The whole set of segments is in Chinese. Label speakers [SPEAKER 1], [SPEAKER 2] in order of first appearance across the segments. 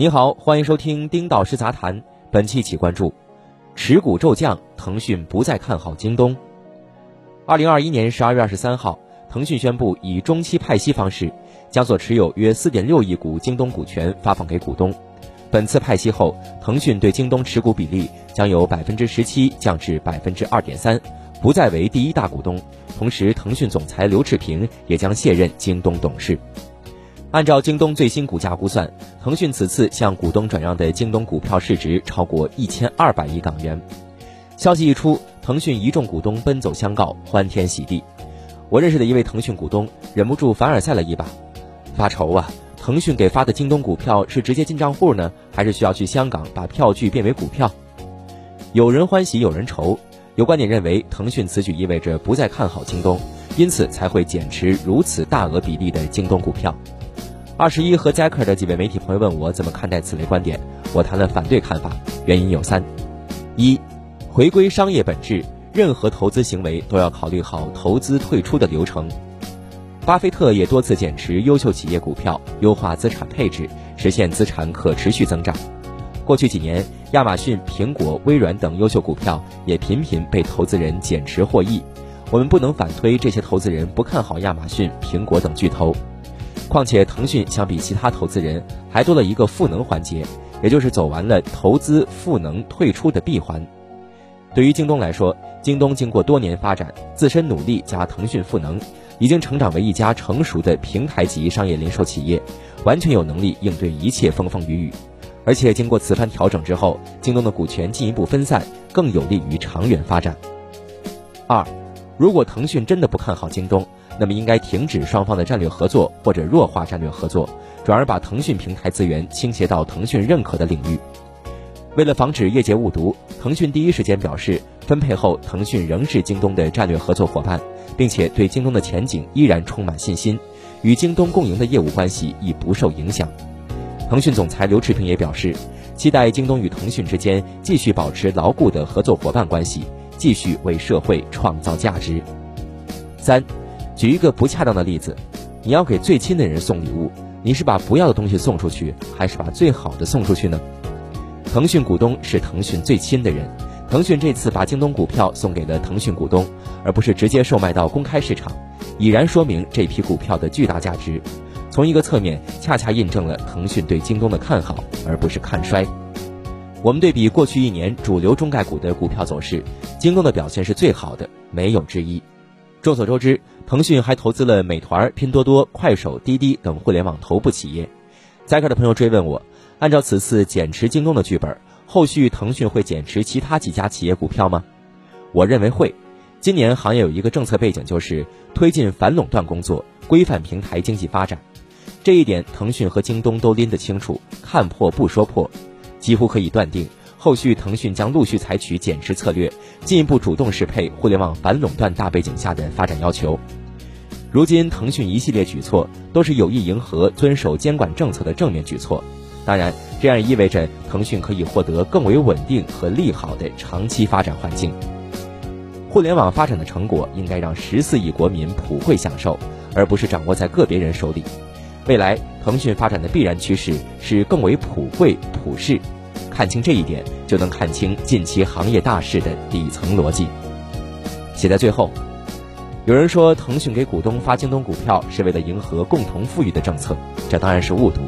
[SPEAKER 1] 你好，欢迎收听丁导师杂谈。本期起关注：持股骤降，腾讯不再看好京东。二零二一年十二月二十三号，腾讯宣布以中期派息方式，将所持有约四点六亿股京东股权发放给股东。本次派息后，腾讯对京东持股比例将由百分之十七降至百分之二点三，不再为第一大股东。同时，腾讯总裁刘炽平也将卸任京东董事。按照京东最新股价估算，腾讯此次向股东转让的京东股票市值超过一千二百亿港元。消息一出，腾讯一众股东奔走相告，欢天喜地。我认识的一位腾讯股东忍不住凡尔赛了一把：“发愁啊！腾讯给发的京东股票是直接进账户呢，还是需要去香港把票据变为股票？”有人欢喜有人愁，有观点认为腾讯此举意味着不再看好京东，因此才会减持如此大额比例的京东股票。二十一和 Zacker 的几位媒体朋友问我怎么看待此类观点，我谈了反对看法，原因有三：一，回归商业本质，任何投资行为都要考虑好投资退出的流程。巴菲特也多次减持优秀企业股票，优化资产配置，实现资产可持续增长。过去几年，亚马逊、苹果、微软等优秀股票也频频被投资人减持获益。我们不能反推这些投资人不看好亚马逊、苹果等巨头。况且，腾讯相比其他投资人还多了一个赋能环节，也就是走完了投资赋能退出的闭环。对于京东来说，京东经过多年发展，自身努力加腾讯赋能，已经成长为一家成熟的平台级商业零售企业，完全有能力应对一切风风雨雨。而且，经过此番调整之后，京东的股权进一步分散，更有利于长远发展。二，如果腾讯真的不看好京东，那么应该停止双方的战略合作，或者弱化战略合作，转而把腾讯平台资源倾斜到腾讯认可的领域。为了防止业界误读，腾讯第一时间表示，分配后腾讯仍是京东的战略合作伙伴，并且对京东的前景依然充满信心，与京东共赢的业务关系已不受影响。腾讯总裁刘炽平也表示，期待京东与腾讯之间继续保持牢固的合作伙伴关系，继续为社会创造价值。三。举一个不恰当的例子，你要给最亲的人送礼物，你是把不要的东西送出去，还是把最好的送出去呢？腾讯股东是腾讯最亲的人，腾讯这次把京东股票送给了腾讯股东，而不是直接售卖到公开市场，已然说明这批股票的巨大价值。从一个侧面，恰恰印证了腾讯对京东的看好，而不是看衰。我们对比过去一年主流中概股的股票走势，京东的表现是最好的，没有之一。众所周知，腾讯还投资了美团、拼多多、快手、滴滴等互联网头部企业。在客的朋友追问我，按照此次减持京东的剧本，后续腾讯会减持其他几家企业股票吗？我认为会。今年行业有一个政策背景，就是推进反垄断工作，规范平台经济发展。这一点，腾讯和京东都拎得清楚，看破不说破，几乎可以断定。后续腾讯将陆续采取减持策略，进一步主动适配互联网反垄断大背景下的发展要求。如今腾讯一系列举措都是有意迎合遵守监管政策的正面举措，当然，这样意味着腾讯可以获得更为稳定和利好的长期发展环境。互联网发展的成果应该让十四亿国民普惠享受，而不是掌握在个别人手里。未来腾讯发展的必然趋势是更为普惠普适。看清这一点，就能看清近期行业大势的底层逻辑。写在最后，有人说腾讯给股东发京东股票是为了迎合共同富裕的政策，这当然是误读。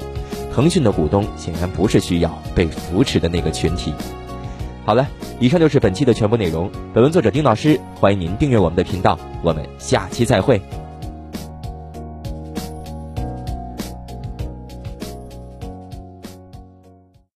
[SPEAKER 1] 腾讯的股东显然不是需要被扶持的那个群体。好了，以上就是本期的全部内容。本文作者丁老师，欢迎您订阅我们的频道，我们下期再会。